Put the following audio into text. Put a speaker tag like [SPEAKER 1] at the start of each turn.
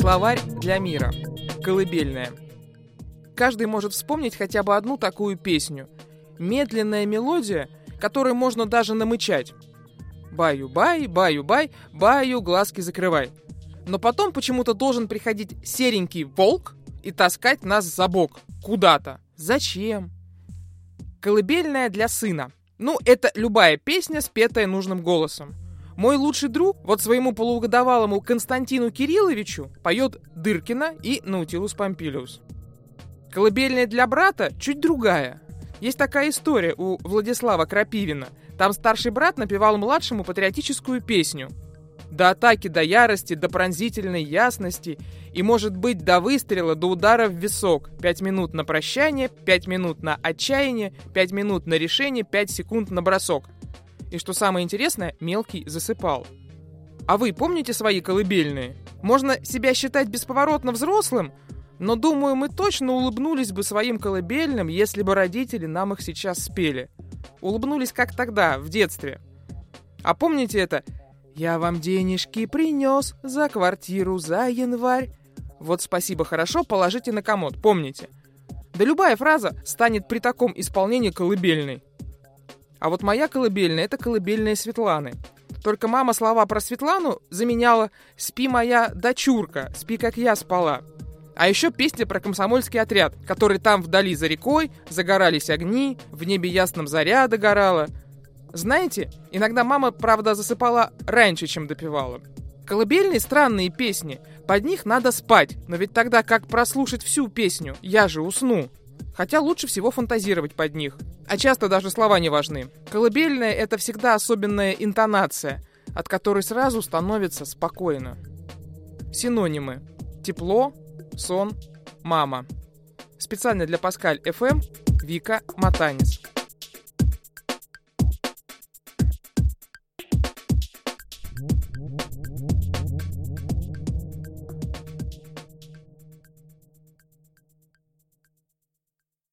[SPEAKER 1] Словарь для мира. Колыбельная. Каждый может вспомнить хотя бы одну такую песню. Медленная мелодия, которой можно даже намычать. Баю-бай, баю-бай, баю, глазки закрывай. Но потом почему-то должен приходить серенький волк и таскать нас за бок. Куда-то. Зачем? Колыбельная для сына. Ну, это любая песня, спетая нужным голосом. Мой лучший друг вот своему полугодовалому Константину Кирилловичу поет Дыркина и Наутилус Помпилиус. Колыбельная для брата чуть другая. Есть такая история у Владислава Крапивина. Там старший брат напевал младшему патриотическую песню. До атаки, до ярости, до пронзительной ясности и, может быть, до выстрела, до удара в висок. Пять минут на прощание, пять минут на отчаяние, пять минут на решение, пять секунд на бросок – и что самое интересное, мелкий засыпал. А вы помните свои колыбельные? Можно себя считать бесповоротно взрослым, но думаю, мы точно улыбнулись бы своим колыбельным, если бы родители нам их сейчас спели. Улыбнулись как тогда, в детстве. А помните это? «Я вам денежки принес за квартиру за январь». Вот спасибо, хорошо, положите на комод, помните. Да любая фраза станет при таком исполнении колыбельной. А вот моя колыбельная — это колыбельная Светланы. Только мама слова про Светлану заменяла «Спи, моя дочурка, спи, как я спала». А еще песня про комсомольский отряд, который там вдали за рекой, загорались огни, в небе ясном заря догорала. Знаете, иногда мама, правда, засыпала раньше, чем допевала. Колыбельные странные песни, под них надо спать, но ведь тогда как прослушать всю песню? Я же усну. Хотя лучше всего фантазировать под них. А часто даже слова не важны. Колыбельная — это всегда особенная интонация, от которой сразу становится спокойно. Синонимы. Тепло, сон, мама. Специально для Паскаль FM эм Вика Матанис.